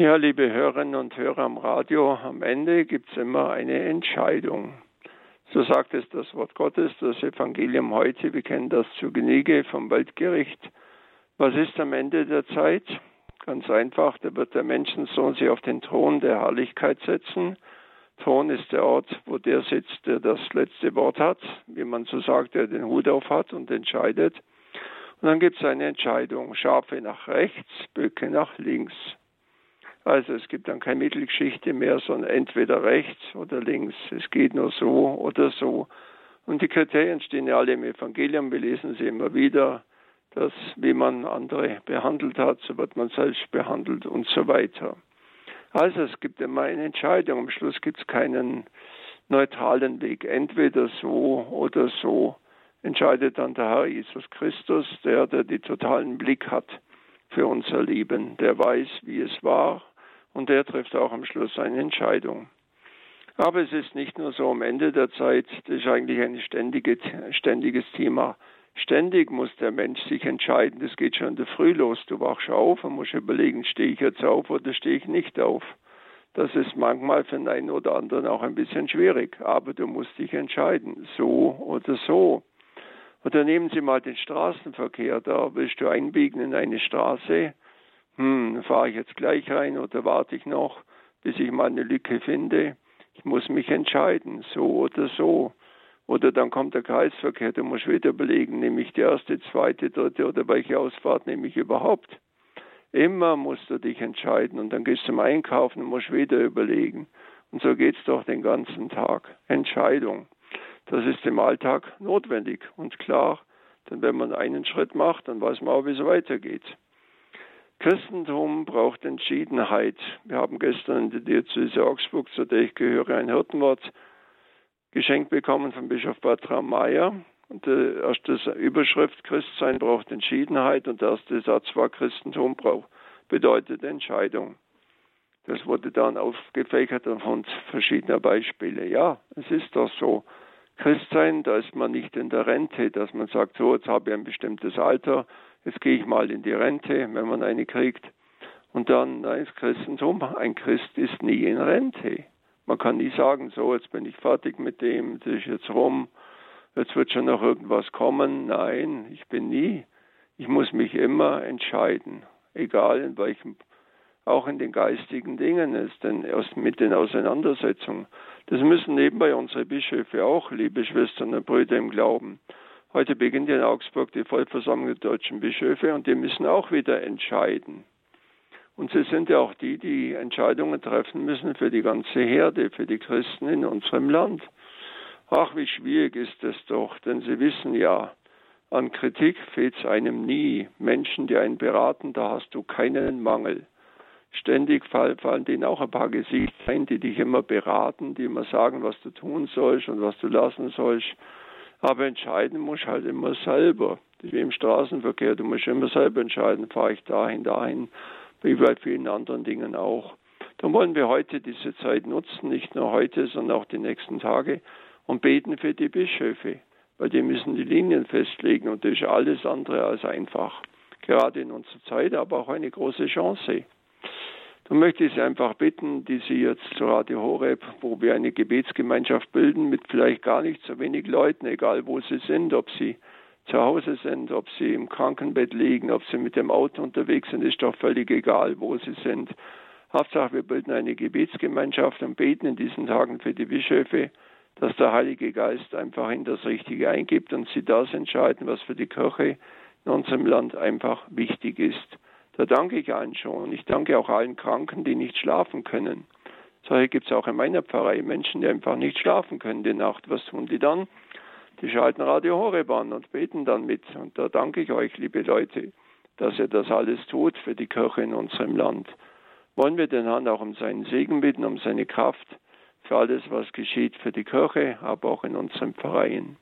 Ja, liebe Hörerinnen und Hörer am Radio, am Ende gibt es immer eine Entscheidung. So sagt es das Wort Gottes, das Evangelium heute. Wir kennen das zu Genüge vom Weltgericht. Was ist am Ende der Zeit? Ganz einfach, da wird der Menschensohn sich auf den Thron der Herrlichkeit setzen. Thron ist der Ort, wo der sitzt, der das letzte Wort hat, wie man so sagt, der den Hut auf hat und entscheidet. Und dann gibt es eine Entscheidung, Schafe nach rechts, Böcke nach links. Also es gibt dann keine Mittelgeschichte mehr, sondern entweder rechts oder links. Es geht nur so oder so. Und die Kriterien stehen ja alle im Evangelium. Wir lesen sie immer wieder, dass wie man andere behandelt hat, so wird man selbst behandelt und so weiter. Also es gibt immer eine Entscheidung. Am Schluss gibt es keinen neutralen Weg. Entweder so oder so entscheidet dann der Herr Jesus Christus, der, der die totalen Blick hat für unser Leben, der weiß, wie es war und der trifft auch am Schluss eine Entscheidung. Aber es ist nicht nur so am Ende der Zeit, das ist eigentlich ein ständige, ständiges Thema. Ständig muss der Mensch sich entscheiden. Das geht schon in der Früh los. Du wachst auf und musst überlegen, stehe ich jetzt auf oder stehe ich nicht auf. Das ist manchmal für den einen oder anderen auch ein bisschen schwierig, aber du musst dich entscheiden, so oder so. Oder nehmen Sie mal den Straßenverkehr, da willst du einbiegen in eine Straße hm, fahre ich jetzt gleich rein oder warte ich noch, bis ich mal eine Lücke finde? Ich muss mich entscheiden, so oder so. Oder dann kommt der Kreisverkehr, du musst wieder überlegen, nehme ich die erste, zweite, dritte oder welche Ausfahrt nehme ich überhaupt? Immer musst du dich entscheiden und dann gehst du zum Einkaufen und musst wieder überlegen. Und so geht es doch den ganzen Tag. Entscheidung. Das ist im Alltag notwendig und klar, denn wenn man einen Schritt macht, dann weiß man auch, wie es weitergeht. Christentum braucht Entschiedenheit. Wir haben gestern in der Diözese Augsburg, zu der ich gehöre, ein Hirtenwort geschenkt bekommen von Bischof Bertram Mayer. Und die erste Überschrift Christsein braucht Entschiedenheit und der erste Satz war Christentum braucht, bedeutet Entscheidung. Das wurde dann aufgefächert anhand verschiedener Beispiele. Ja, es ist doch so. Christsein, da ist man nicht in der Rente, dass man sagt, so, jetzt habe ich ein bestimmtes Alter, jetzt gehe ich mal in die Rente, wenn man eine kriegt. Und dann ist Christentum, ein Christ ist nie in Rente. Man kann nie sagen, so, jetzt bin ich fertig mit dem, das ist jetzt rum, jetzt wird schon noch irgendwas kommen. Nein, ich bin nie. Ich muss mich immer entscheiden, egal in welchem, auch in den geistigen Dingen ist, denn mit den Auseinandersetzungen. Das müssen nebenbei unsere Bischöfe auch, liebe Schwestern und Brüder im Glauben. Heute beginnt in Augsburg die Vollversammlung der deutschen Bischöfe und die müssen auch wieder entscheiden. Und sie sind ja auch die, die Entscheidungen treffen müssen für die ganze Herde, für die Christen in unserem Land. Ach, wie schwierig ist es doch, denn sie wissen ja, an Kritik fehlt es einem nie. Menschen, die einen beraten, da hast du keinen Mangel. Ständig fallen denen auch ein paar Gesichter ein, die dich immer beraten, die immer sagen, was du tun sollst und was du lassen sollst. Aber entscheiden musst halt immer selber. Wie im Straßenverkehr, du musst immer selber entscheiden, fahre ich dahin, dahin, wie bei vielen anderen Dingen auch. Dann wollen wir heute diese Zeit nutzen, nicht nur heute, sondern auch die nächsten Tage und beten für die Bischöfe, weil die müssen die Linien festlegen und das ist alles andere als einfach. Gerade in unserer Zeit, aber auch eine große Chance. Dann möchte ich Sie einfach bitten, die Sie jetzt zu Radio Horeb, wo wir eine Gebetsgemeinschaft bilden, mit vielleicht gar nicht so wenig Leuten, egal wo sie sind, ob sie zu Hause sind, ob sie im Krankenbett liegen, ob sie mit dem Auto unterwegs sind, ist doch völlig egal, wo sie sind. Hauptsache, wir bilden eine Gebetsgemeinschaft und beten in diesen Tagen für die Bischöfe, dass der Heilige Geist einfach in das Richtige eingibt und sie das entscheiden, was für die Kirche in unserem Land einfach wichtig ist. Da danke ich allen schon. Ich danke auch allen Kranken, die nicht schlafen können. Solche gibt es auch in meiner Pfarrei. Menschen, die einfach nicht schlafen können die Nacht. Was tun die dann? Die schalten Radio Horeb an und beten dann mit. Und da danke ich euch, liebe Leute, dass ihr das alles tut für die Kirche in unserem Land. Wollen wir den Herrn auch um seinen Segen bitten, um seine Kraft für alles, was geschieht für die Kirche, aber auch in unseren Pfarreien.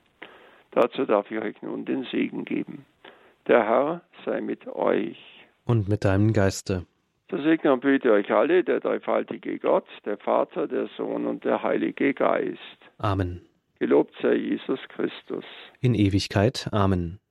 Dazu darf ich euch nun den Segen geben. Der Herr sei mit euch und mit deinem Geiste. So segne und behüte euch alle, der dreifaltige Gott, der Vater, der Sohn und der Heilige Geist. Amen. Gelobt sei Jesus Christus. In Ewigkeit. Amen.